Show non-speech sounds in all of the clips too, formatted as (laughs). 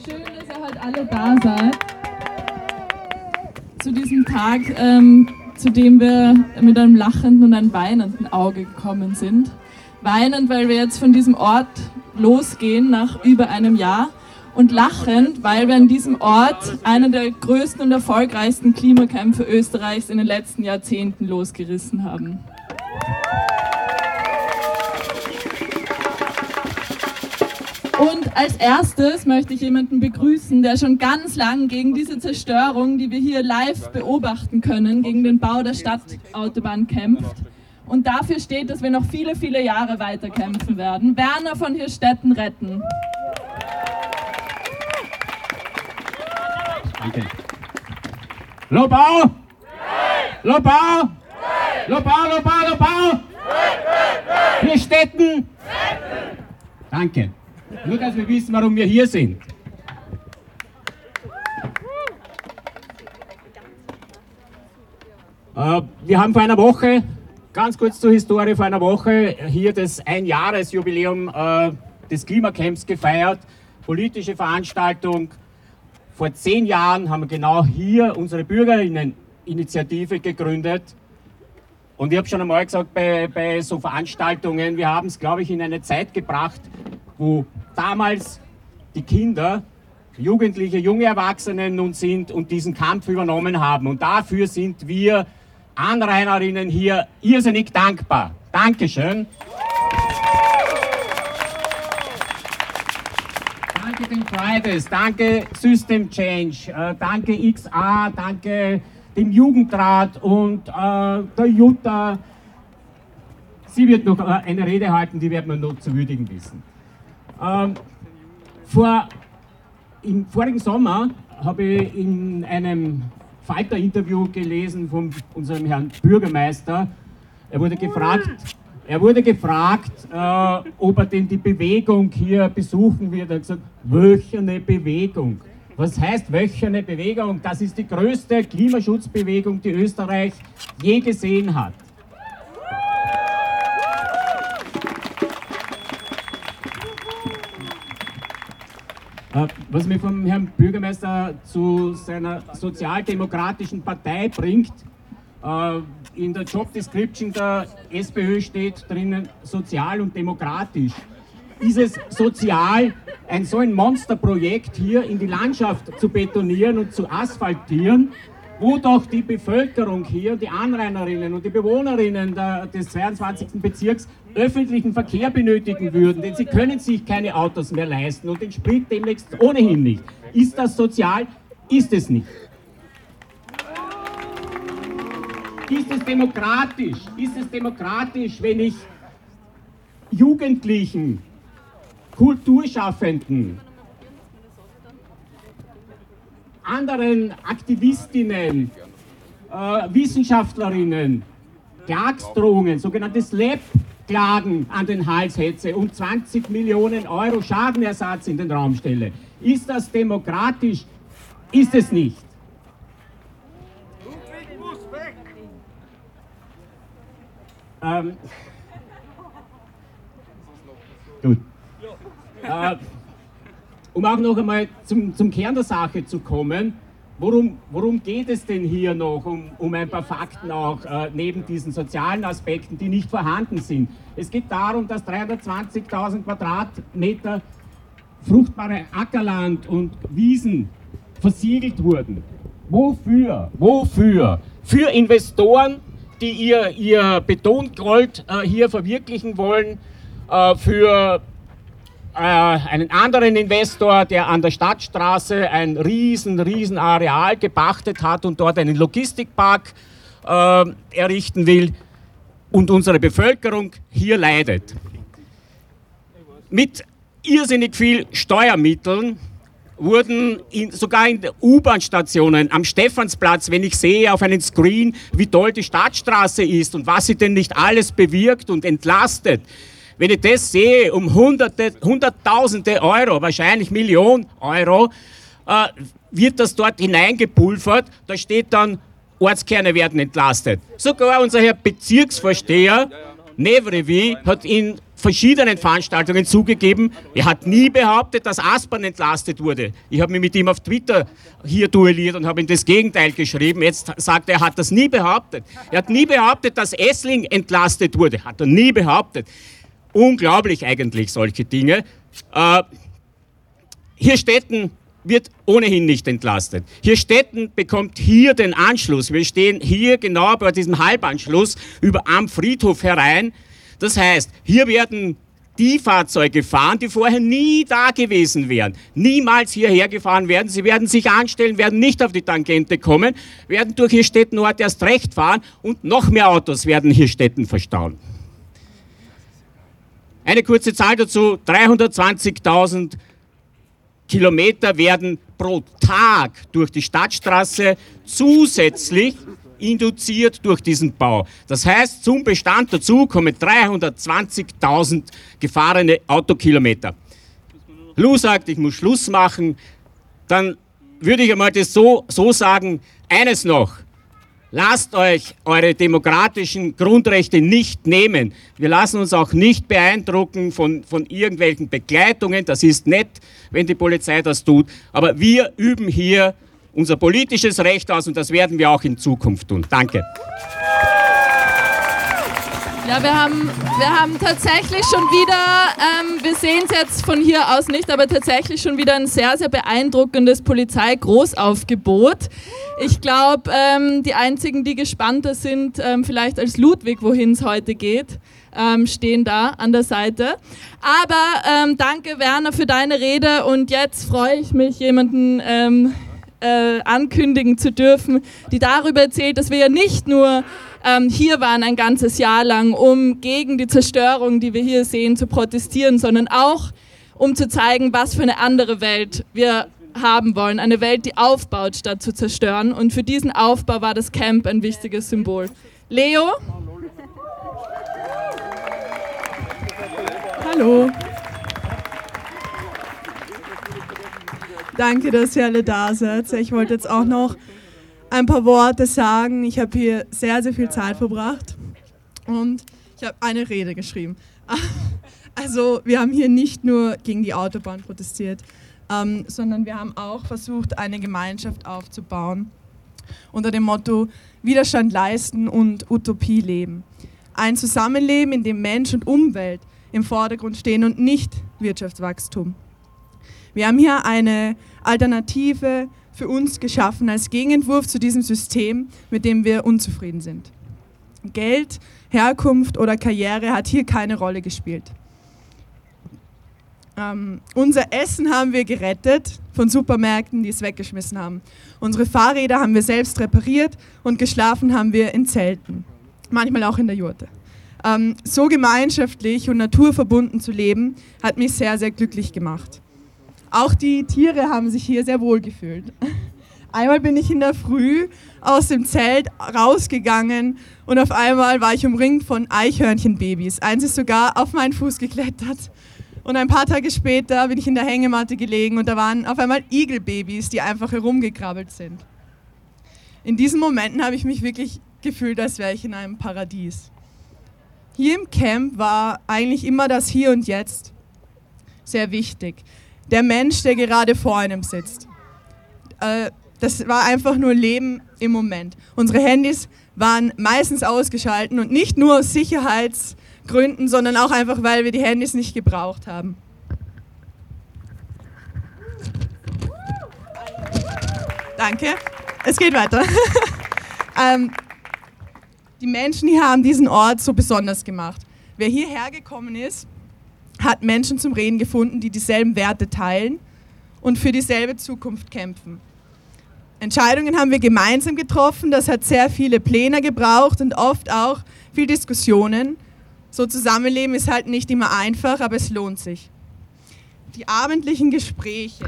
Schön, dass ihr heute alle da seid. Zu diesem Tag, ähm, zu dem wir mit einem lachenden und einem weinenden Auge gekommen sind. Weinend, weil wir jetzt von diesem Ort losgehen nach über einem Jahr und lachend, weil wir an diesem Ort einen der größten und erfolgreichsten Klimakämpfe Österreichs in den letzten Jahrzehnten losgerissen haben. Als erstes möchte ich jemanden begrüßen, der schon ganz lang gegen diese Zerstörung, die wir hier live beobachten können, gegen den Bau der Stadtautobahn kämpft. Und dafür steht, dass wir noch viele, viele Jahre weiter kämpfen werden. Werner von Hirstetten retten. Danke. Lobau! Lobau! Lobau, Lobau, Lobau! Hirstetten! Danke. Nur, dass wir wissen, warum wir hier sind. Äh, wir haben vor einer Woche, ganz kurz zur Historie, vor einer Woche hier das Einjahresjubiläum äh, des Klimacamps gefeiert. Politische Veranstaltung. Vor zehn Jahren haben wir genau hier unsere Bürgerinneninitiative gegründet. Und ich habe schon einmal gesagt, bei, bei so Veranstaltungen, wir haben es, glaube ich, in eine Zeit gebracht, wo damals die Kinder, Jugendliche, junge Erwachsene nun sind und diesen Kampf übernommen haben. Und dafür sind wir Anrainerinnen hier irrsinnig dankbar. Dankeschön. Danke den Fridays, danke System Change, äh, danke XA, danke dem Jugendrat und äh, der Jutta. Sie wird noch äh, eine Rede halten, die werden wir noch zu würdigen wissen. Ähm, vor, Im vorigen Sommer habe ich in einem Falter-Interview gelesen von unserem Herrn Bürgermeister. Er wurde gefragt, er wurde gefragt äh, ob er denn die Bewegung hier besuchen wird. Er hat gesagt, wöcherne Bewegung. Was heißt wöcherne Bewegung? Das ist die größte Klimaschutzbewegung, die Österreich je gesehen hat. Was mich vom Herrn Bürgermeister zu seiner sozialdemokratischen Partei bringt, äh, in der Job Description der SPÖ steht drinnen sozial und demokratisch. Ist es sozial, ein so ein Monsterprojekt hier in die Landschaft zu betonieren und zu asphaltieren, wo doch die Bevölkerung hier, die Anrainerinnen und die Bewohnerinnen der, des 22. Bezirks öffentlichen Verkehr benötigen würden, denn sie können sich keine Autos mehr leisten und den Sprit demnächst ohnehin nicht. Ist das sozial? Ist es nicht. Ist es demokratisch? Ist es demokratisch, wenn ich Jugendlichen, Kulturschaffenden, anderen Aktivistinnen, äh, Wissenschaftlerinnen Klagsdrohungen, sogenannte SLAP-Klagen an den Hals hetze und 20 Millionen Euro Schadenersatz in den Raum stelle. Ist das demokratisch? Ist es nicht. Ähm, (laughs) gut. Äh, um auch noch einmal zum, zum Kern der Sache zu kommen, worum, worum geht es denn hier noch, um, um ein paar Fakten auch äh, neben diesen sozialen Aspekten, die nicht vorhanden sind? Es geht darum, dass 320.000 Quadratmeter fruchtbare Ackerland und Wiesen versiegelt wurden. Wofür? Wofür? Für Investoren, die ihr, ihr Betongold äh, hier verwirklichen wollen, äh, für einen anderen Investor, der an der Stadtstraße ein riesen, riesen Areal gepachtet hat und dort einen Logistikpark äh, errichten will und unsere Bevölkerung hier leidet. Mit irrsinnig viel Steuermitteln wurden in, sogar in U-Bahn-Stationen am Stephansplatz, wenn ich sehe auf einem Screen, wie toll die Stadtstraße ist und was sie denn nicht alles bewirkt und entlastet, wenn ich das sehe, um Hunderte, Hunderttausende Euro, wahrscheinlich Millionen Euro, äh, wird das dort hineingepulvert. Da steht dann, Ortskerne werden entlastet. Sogar unser Herr Bezirksvorsteher Nevrevi hat in verschiedenen Veranstaltungen zugegeben, er hat nie behauptet, dass Aspern entlastet wurde. Ich habe mich mit ihm auf Twitter hier duelliert und habe ihm das Gegenteil geschrieben. Jetzt sagt er, er hat das nie behauptet. Er hat nie behauptet, dass Essling entlastet wurde. Hat er nie behauptet. Unglaublich eigentlich, solche Dinge. Äh, hier Städten wird ohnehin nicht entlastet. Hier Städten bekommt hier den Anschluss. Wir stehen hier genau bei diesem Halbanschluss über am Friedhof herein. Das heißt, hier werden die Fahrzeuge fahren, die vorher nie da gewesen wären, niemals hierher gefahren werden. Sie werden sich anstellen, werden nicht auf die Tangente kommen, werden durch hier Städtenort erst recht fahren und noch mehr Autos werden hier Städten verstauen. Eine kurze Zahl dazu, 320.000 Kilometer werden pro Tag durch die Stadtstraße zusätzlich induziert durch diesen Bau. Das heißt, zum Bestand dazu kommen 320.000 gefahrene Autokilometer. Lu sagt, ich muss Schluss machen, dann würde ich einmal das so, so sagen, eines noch, Lasst euch eure demokratischen Grundrechte nicht nehmen. Wir lassen uns auch nicht beeindrucken von, von irgendwelchen Begleitungen. Das ist nett, wenn die Polizei das tut. Aber wir üben hier unser politisches Recht aus und das werden wir auch in Zukunft tun. Danke. Ja, wir haben, wir haben tatsächlich schon wieder, ähm, sehen es jetzt von hier aus nicht, aber tatsächlich schon wieder ein sehr, sehr beeindruckendes Polizei-Großaufgebot. Ich glaube, ähm, die einzigen, die gespannter sind, ähm, vielleicht als Ludwig, wohin es heute geht, ähm, stehen da an der Seite. Aber ähm, danke, Werner, für deine Rede und jetzt freue ich mich, jemanden ähm, äh, ankündigen zu dürfen, die darüber erzählt, dass wir ja nicht nur ähm, hier waren ein ganzes Jahr lang, um gegen die Zerstörung, die wir hier sehen, zu protestieren, sondern auch um zu zeigen, was für eine andere Welt wir haben wollen. Eine Welt, die aufbaut, statt zu zerstören. Und für diesen Aufbau war das Camp ein wichtiges Symbol. Leo? Hallo. Danke, dass ihr alle da seid. Ich wollte jetzt auch noch ein paar Worte sagen. Ich habe hier sehr, sehr viel Zeit verbracht und ich habe eine Rede geschrieben. (laughs) Also wir haben hier nicht nur gegen die Autobahn protestiert, ähm, sondern wir haben auch versucht, eine Gemeinschaft aufzubauen unter dem Motto Widerstand leisten und Utopie leben. Ein Zusammenleben, in dem Mensch und Umwelt im Vordergrund stehen und nicht Wirtschaftswachstum. Wir haben hier eine Alternative für uns geschaffen als Gegenentwurf zu diesem System, mit dem wir unzufrieden sind. Geld, Herkunft oder Karriere hat hier keine Rolle gespielt. Ähm, unser Essen haben wir gerettet von Supermärkten, die es weggeschmissen haben. Unsere Fahrräder haben wir selbst repariert und geschlafen haben wir in Zelten, manchmal auch in der Jurte. Ähm, so gemeinschaftlich und naturverbunden zu leben, hat mich sehr, sehr glücklich gemacht. Auch die Tiere haben sich hier sehr wohl gefühlt. Einmal bin ich in der Früh aus dem Zelt rausgegangen und auf einmal war ich umringt von Eichhörnchenbabys. Eins ist sogar auf meinen Fuß geklettert. Und ein paar Tage später bin ich in der Hängematte gelegen und da waren auf einmal Igelbabys, die einfach herumgekrabbelt sind. In diesen Momenten habe ich mich wirklich gefühlt, als wäre ich in einem Paradies. Hier im Camp war eigentlich immer das Hier und Jetzt sehr wichtig der Mensch, der gerade vor einem sitzt. Äh, das war einfach nur Leben im Moment. Unsere Handys waren meistens ausgeschalten und nicht nur aus Sicherheitsgründen, sondern auch einfach, weil wir die Handys nicht gebraucht haben. Danke. Es geht weiter. (laughs) ähm, die Menschen hier haben diesen Ort so besonders gemacht. Wer hierher gekommen ist, hat Menschen zum Reden gefunden, die dieselben Werte teilen und für dieselbe Zukunft kämpfen. Entscheidungen haben wir gemeinsam getroffen, das hat sehr viele Pläne gebraucht und oft auch viel Diskussionen. So Zusammenleben ist halt nicht immer einfach, aber es lohnt sich. Die abendlichen Gespräche,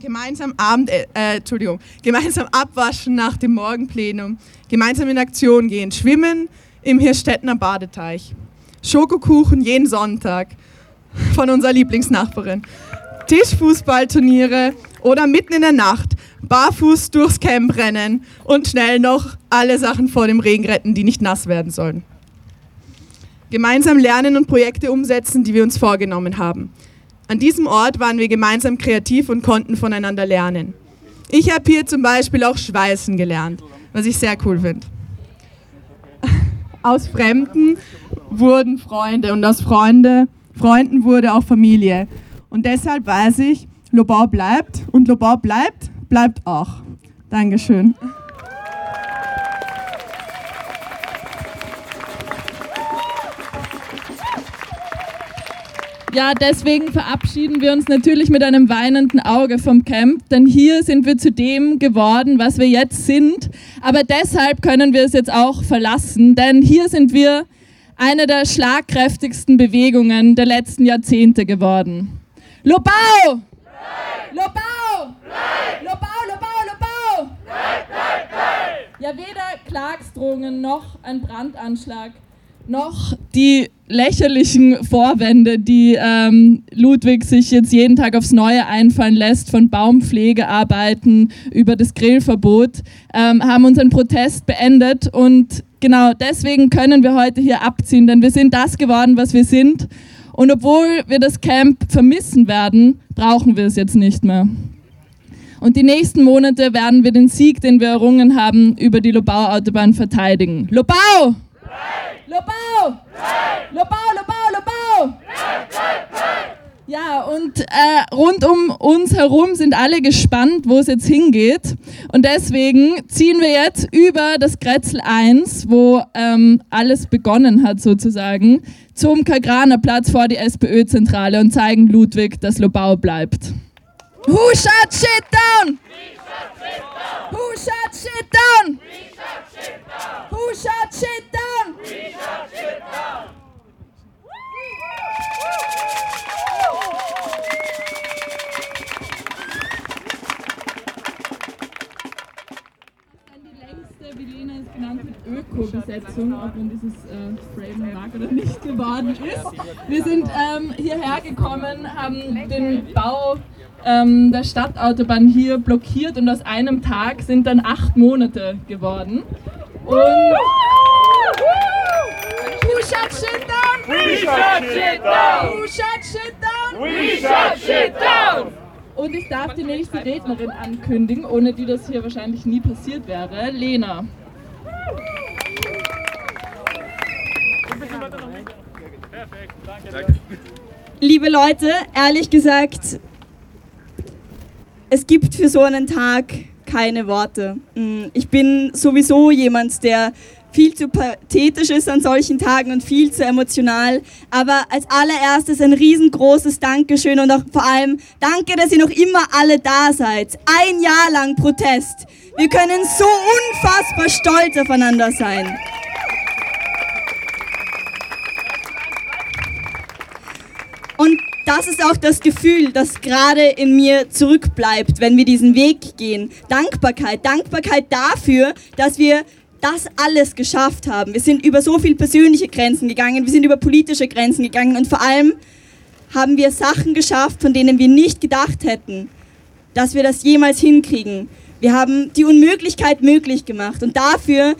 gemeinsam Abend, äh, äh Entschuldigung, gemeinsam abwaschen nach dem Morgenplenum, gemeinsam in Aktion gehen, schwimmen im Hirstettner Badeteich, Schokokuchen jeden Sonntag, von unserer Lieblingsnachbarin. Tischfußballturniere oder mitten in der Nacht barfuß durchs Camp rennen und schnell noch alle Sachen vor dem Regen retten, die nicht nass werden sollen. Gemeinsam lernen und Projekte umsetzen, die wir uns vorgenommen haben. An diesem Ort waren wir gemeinsam kreativ und konnten voneinander lernen. Ich habe hier zum Beispiel auch Schweißen gelernt, was ich sehr cool finde. Aus Fremden wurden Freunde und aus Freunde, Freunden wurde auch Familie. Und deshalb weiß ich, Lobau bleibt und Lobau bleibt, bleibt auch. Dankeschön. Ja, deswegen verabschieden wir uns natürlich mit einem weinenden Auge vom Camp, denn hier sind wir zu dem geworden, was wir jetzt sind. Aber deshalb können wir es jetzt auch verlassen, denn hier sind wir eine der schlagkräftigsten Bewegungen der letzten Jahrzehnte geworden. Lobau! Lobau! Lobau, Lobau, Lobau! Ja, weder Klagsdrohungen noch ein Brandanschlag noch die lächerlichen Vorwände, die ähm, Ludwig sich jetzt jeden Tag aufs Neue einfallen lässt, von Baumpflegearbeiten über das Grillverbot, ähm, haben unseren Protest beendet. Und genau deswegen können wir heute hier abziehen, denn wir sind das geworden, was wir sind. Und obwohl wir das Camp vermissen werden, brauchen wir es jetzt nicht mehr. Und die nächsten Monate werden wir den Sieg, den wir errungen haben, über die Lobau-Autobahn verteidigen. Lobau! Lobau! Lobau, Lobau! Ja, und äh, rund um uns herum sind alle gespannt, wo es jetzt hingeht. Und deswegen ziehen wir jetzt über das Grätzl 1, wo ähm, alles begonnen hat sozusagen, zum Kagraner Platz vor die SPÖ-Zentrale und zeigen Ludwig, dass Lobau bleibt. Who shut shit down? Who shut shit down? Who shut shit down? Öko-Besetzung, ob man dieses äh, Frame mag oder nicht geworden ist. Wir sind ähm, hierher gekommen, haben den Bau ähm, der Stadtautobahn hier blockiert und aus einem Tag sind dann acht Monate geworden. Und Who shut shit down? We shut shit down! Who shut shit down? We shut shit down! Und ich darf die nächste Rednerin ankündigen, ohne die das hier wahrscheinlich nie passiert wäre. Lena. Liebe Leute, ehrlich gesagt, es gibt für so einen Tag keine Worte. Mm, Ich bin sowieso jemand, der viel zu pathetisch ist an solchen Tagen und viel zu emotional. Aber als allererstes ein riesengroßes Dankeschön und auch vor allem danke, dass ihr noch immer alle da seid. Ein Jahr lang Protest. Wir können so unfassbar stolz aufeinander sein. Und das ist auch das Gefühl, das gerade in mir zurückbleibt, wenn wir diesen Weg gehen. Dankbarkeit. Dankbarkeit dafür, dass wir das alles geschafft haben. Wir sind über so viele persönliche Grenzen gegangen, wir sind über politische Grenzen gegangen und vor allem haben wir Sachen geschafft, von denen wir nicht gedacht hätten, dass wir das jemals hinkriegen. Wir haben die Unmöglichkeit möglich gemacht und dafür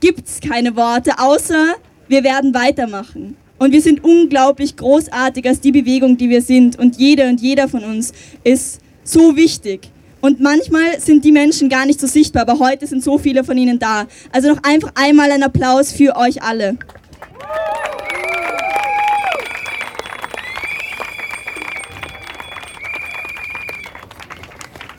gibt es keine Worte, außer wir werden weitermachen. Und wir sind unglaublich großartig als die Bewegung, die wir sind. Und jede und jeder von uns ist so wichtig. Und manchmal sind die Menschen gar nicht so sichtbar, aber heute sind so viele von ihnen da. Also noch einfach einmal ein Applaus für euch alle.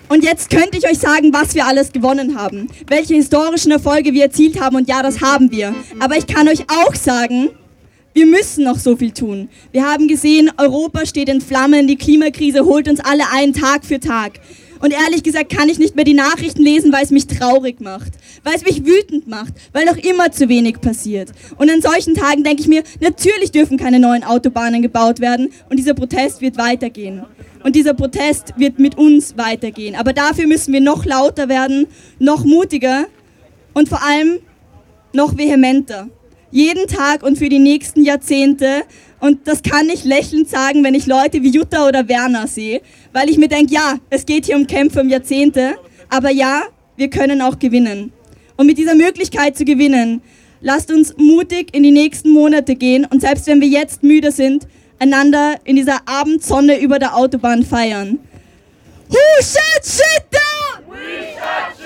Und jetzt könnte ich euch sagen, was wir alles gewonnen haben, welche historischen Erfolge wir erzielt haben und ja, das haben wir. Aber ich kann euch auch sagen, wir müssen noch so viel tun. Wir haben gesehen, Europa steht in Flammen, die Klimakrise holt uns alle ein, Tag für Tag. Und ehrlich gesagt kann ich nicht mehr die Nachrichten lesen, weil es mich traurig macht, weil es mich wütend macht, weil noch immer zu wenig passiert. Und an solchen Tagen denke ich mir, natürlich dürfen keine neuen Autobahnen gebaut werden und dieser Protest wird weitergehen. Und dieser Protest wird mit uns weitergehen. Aber dafür müssen wir noch lauter werden, noch mutiger und vor allem noch vehementer. Jeden Tag und für die nächsten Jahrzehnte. Und das kann ich lächelnd sagen, wenn ich Leute wie Jutta oder Werner sehe, weil ich mir denke, ja, es geht hier um Kämpfe um Jahrzehnte, aber ja, wir können auch gewinnen. Und mit dieser Möglichkeit zu gewinnen, Lasst uns mutig in die nächsten Monate gehen und selbst wenn wir jetzt müde sind, einander in dieser Abendsonne über der Autobahn feiern. Who shut shit down? We shut shit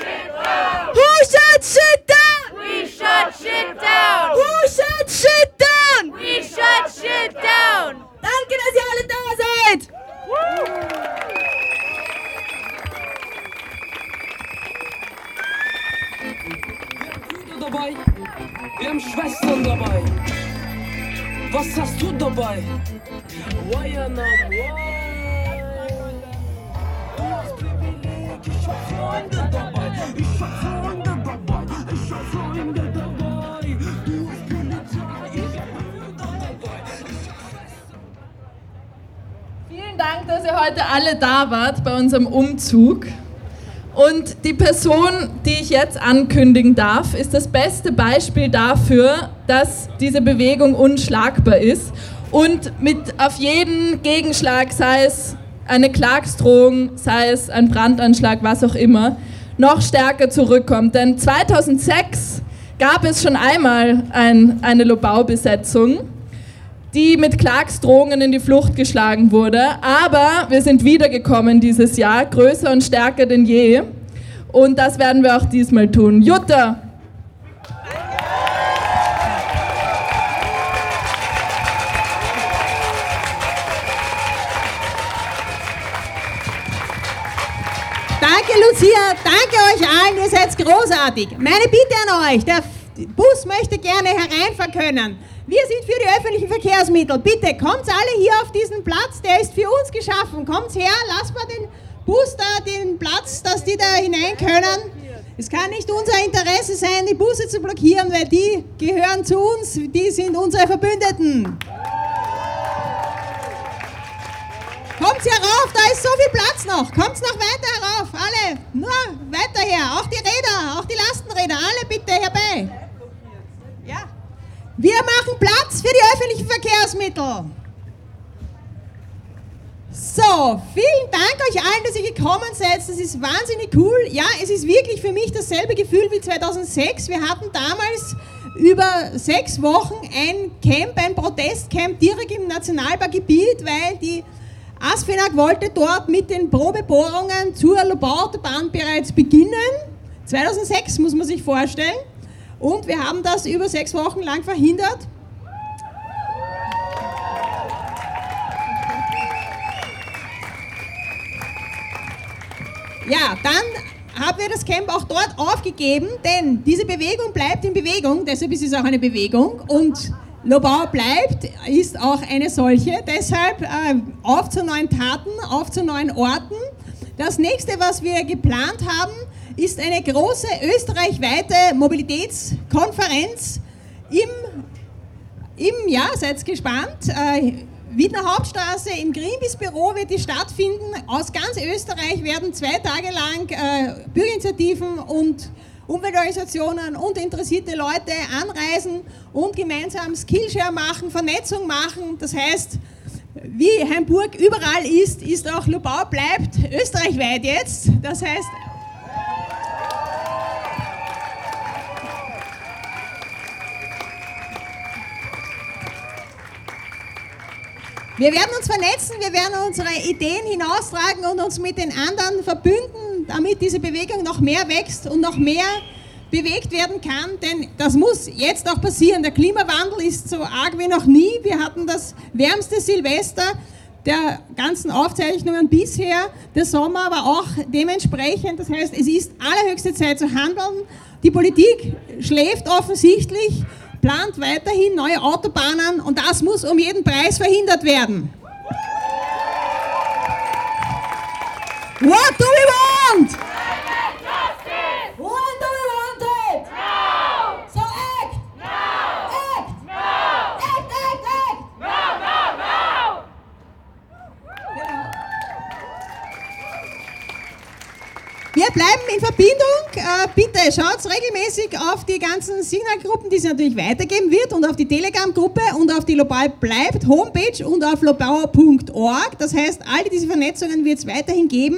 unserem Umzug. Und die Person, die ich jetzt ankündigen darf, ist das beste Beispiel dafür, dass diese Bewegung unschlagbar ist und mit auf jeden Gegenschlag, sei es eine Klagsdrohung, sei es ein Brandanschlag, was auch immer, noch stärker zurückkommt. Denn 2006 gab es schon einmal ein, eine Lobau-Besetzung die mit Klagsdrohungen in die Flucht geschlagen wurde. Aber wir sind wiedergekommen dieses Jahr, größer und stärker denn je. Und das werden wir auch diesmal tun. Jutta! Danke, Lucia. Danke euch allen. Ihr seid großartig. Meine Bitte an euch: Der Bus möchte gerne hereinfahren können. Wir sind für die öffentlichen Verkehrsmittel. Bitte kommt alle hier auf diesen Platz. Der ist für uns geschaffen. Kommt her, lasst mal den Bus da den Platz, dass die da hinein können. Es kann nicht unser Interesse sein, die Busse zu blockieren, weil die gehören zu uns. Die sind unsere Verbündeten. Kommt herauf, da ist so viel Platz noch. Kommt noch weiter herauf, alle. Nur weiter her. Auch die Räder, auch die Lastenräder, alle bitte herbei. Wir machen Platz für die öffentlichen Verkehrsmittel. So, vielen Dank euch allen, dass ihr gekommen seid. Das ist wahnsinnig cool. Ja, es ist wirklich für mich dasselbe Gefühl wie 2006. Wir hatten damals über sechs Wochen ein Camp, ein Protestcamp direkt im Nationalparkgebiet, weil die Asfinag wollte dort mit den Probebohrungen zur Lobau-Autobahn bereits beginnen. 2006 muss man sich vorstellen. Und wir haben das über sechs Wochen lang verhindert. Ja, dann haben wir das Camp auch dort aufgegeben, denn diese Bewegung bleibt in Bewegung, deshalb ist es auch eine Bewegung und Lobau bleibt, ist auch eine solche. Deshalb äh, auf zu neuen Taten, auf zu neuen Orten. Das nächste, was wir geplant haben, ist eine große österreichweite Mobilitätskonferenz im, im ja, seid gespannt, äh, Wiener Hauptstraße im Greenpeace-Büro wird die stattfinden. Aus ganz Österreich werden zwei Tage lang äh, Bürgerinitiativen und Umweltorganisationen und interessierte Leute anreisen und gemeinsam Skillshare machen, Vernetzung machen. Das heißt, wie Hamburg überall ist, ist auch Lubau bleibt österreichweit jetzt. Das heißt, Wir werden uns vernetzen, wir werden unsere Ideen hinaustragen und uns mit den anderen verbünden, damit diese Bewegung noch mehr wächst und noch mehr bewegt werden kann, denn das muss jetzt auch passieren. Der Klimawandel ist so arg wie noch nie. Wir hatten das wärmste Silvester der ganzen Aufzeichnungen bisher. Der Sommer war auch dementsprechend. Das heißt, es ist allerhöchste Zeit zu handeln. Die Politik schläft offensichtlich plant weiterhin neue Autobahnen und das muss um jeden Preis verhindert werden. What do we want? When do we want it? So act! No! Act! No! Act, act, act! No, no, no! Wir bleiben in Verbindung. Äh, bitte schaut regelmäßig auf die ganzen Signalgruppen, die es natürlich weitergeben wird und auf die Telegram-Gruppe und auf die Lobau bleibt Homepage und auf lobauer.org. Das heißt, all diese Vernetzungen wird es weiterhin geben.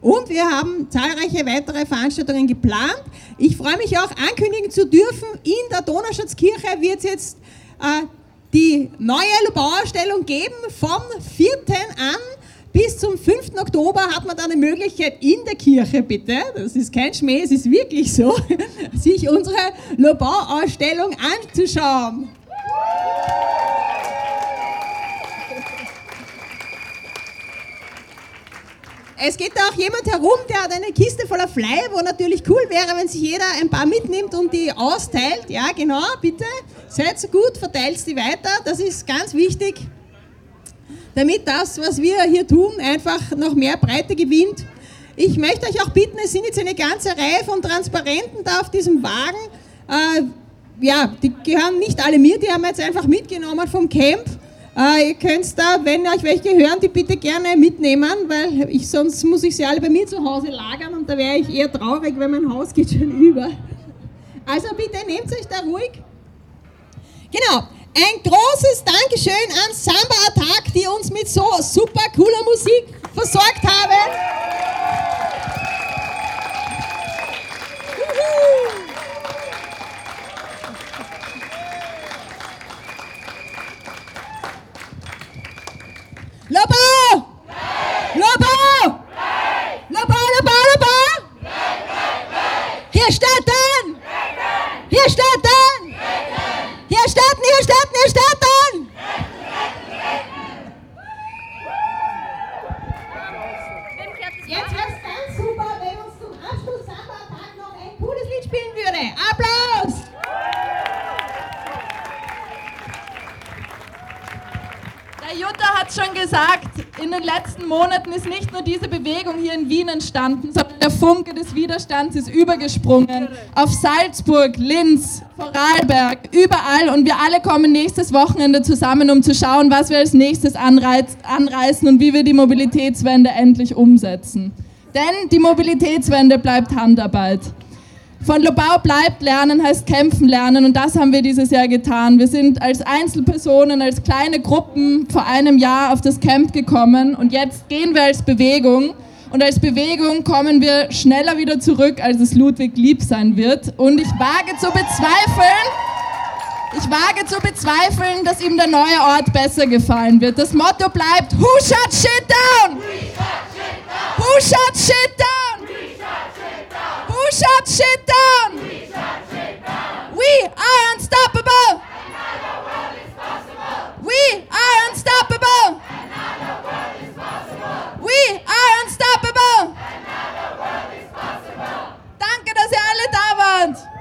Und wir haben zahlreiche weitere Veranstaltungen geplant. Ich freue mich auch ankündigen zu dürfen, in der Donauschatzkirche wird es jetzt äh, die neue Lobauausstellung geben. Vom 4. an bis zum 5. Oktober hat man dann die Möglichkeit in der Kirche, bitte, das ist kein Schmäh, es ist wirklich so, (laughs) sich unsere Lobau-Ausstellung anzuschauen. Es geht da auch jemand herum, der hat eine Kiste voller Flyer, wo natürlich cool wäre, wenn sich jeder ein paar mitnimmt und die austeilt. Ja, genau, bitte. Seid so gut, verteilt die weiter. Das ist ganz wichtig, damit das, was wir hier tun, einfach noch mehr Breite gewinnt. Ich möchte euch auch bitten, es sind jetzt eine ganze Reihe von Transparenten da auf diesem Wagen. Äh, ja, die gehören nicht alle mir, die haben wir jetzt einfach mitgenommen vom Camp. Äh, ihr könnt da, wenn euch welche hören, die bitte gerne mitnehmen, weil ich, sonst muss ich sie alle bei mir zu Hause lagern und da wäre ich eher traurig, weil mein Haus geht schon (laughs) über. Also bitte nehmt euch da ruhig. Genau, ein großes Dankeschön an Samba Attack, die uns mit so super cooler Musik versorgt haben. Juhu. Lobo! Lobo! Lobo, Lobo, Lobo! Hier starten! Hier starten! Hier starten, hier starten, hier starten! Jetzt wäre es ganz super, wenn uns zum Abschluss Samba-Tag noch ein cooles Lied spielen würde. Applaus! Der Jutta hat schon gesagt, in den letzten Monaten ist nicht nur diese Bewegung hier in Wien entstanden, sondern der Funke des Widerstands ist übergesprungen auf Salzburg, Linz, Vorarlberg, überall und wir alle kommen nächstes Wochenende zusammen, um zu schauen, was wir als nächstes anreißen und wie wir die Mobilitätswende endlich umsetzen. Denn die Mobilitätswende bleibt Handarbeit. Von Lobau bleibt lernen heißt kämpfen lernen und das haben wir dieses Jahr getan. Wir sind als Einzelpersonen, als kleine Gruppen vor einem Jahr auf das Camp gekommen und jetzt gehen wir als Bewegung und als Bewegung kommen wir schneller wieder zurück, als es Ludwig lieb sein wird. Und ich wage zu bezweifeln, ich wage zu bezweifeln, dass ihm der neue Ort besser gefallen wird. Das Motto bleibt, who shut shit down? Who shut shit down? shut shit down. We shut shit down. We are unstoppable. World is. We are unstoppable. World is. We are unstoppable. World is. Danke, dass ihr alle da wart.